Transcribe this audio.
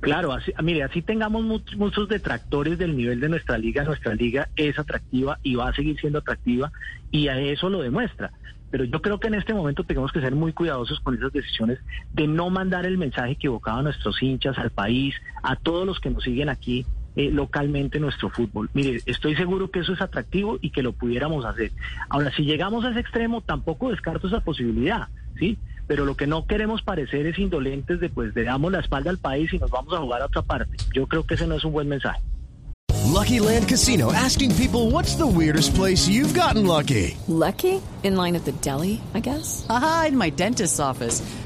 Claro, así, mire, así tengamos much- muchos detractores del nivel de nuestra liga, nuestra liga es atractiva y va a seguir siendo atractiva y a eso lo demuestra. Pero yo creo que en este momento tenemos que ser muy cuidadosos con esas decisiones de no mandar el mensaje equivocado a nuestros hinchas, al país, a todos los que nos siguen aquí eh, localmente en nuestro fútbol. Mire, estoy seguro que eso es atractivo y que lo pudiéramos hacer. Ahora, si llegamos a ese extremo, tampoco descarto esa posibilidad, ¿sí? Pero lo que no queremos parecer es indolentes de pues le damos la espalda al país y nos vamos a jugar a otra parte. Yo creo que ese no es un buen mensaje. Lucky Land Casino asking people what's the weirdest place you've gotten lucky? Lucky? In line at the deli, I guess? Aha, in my dentist's office.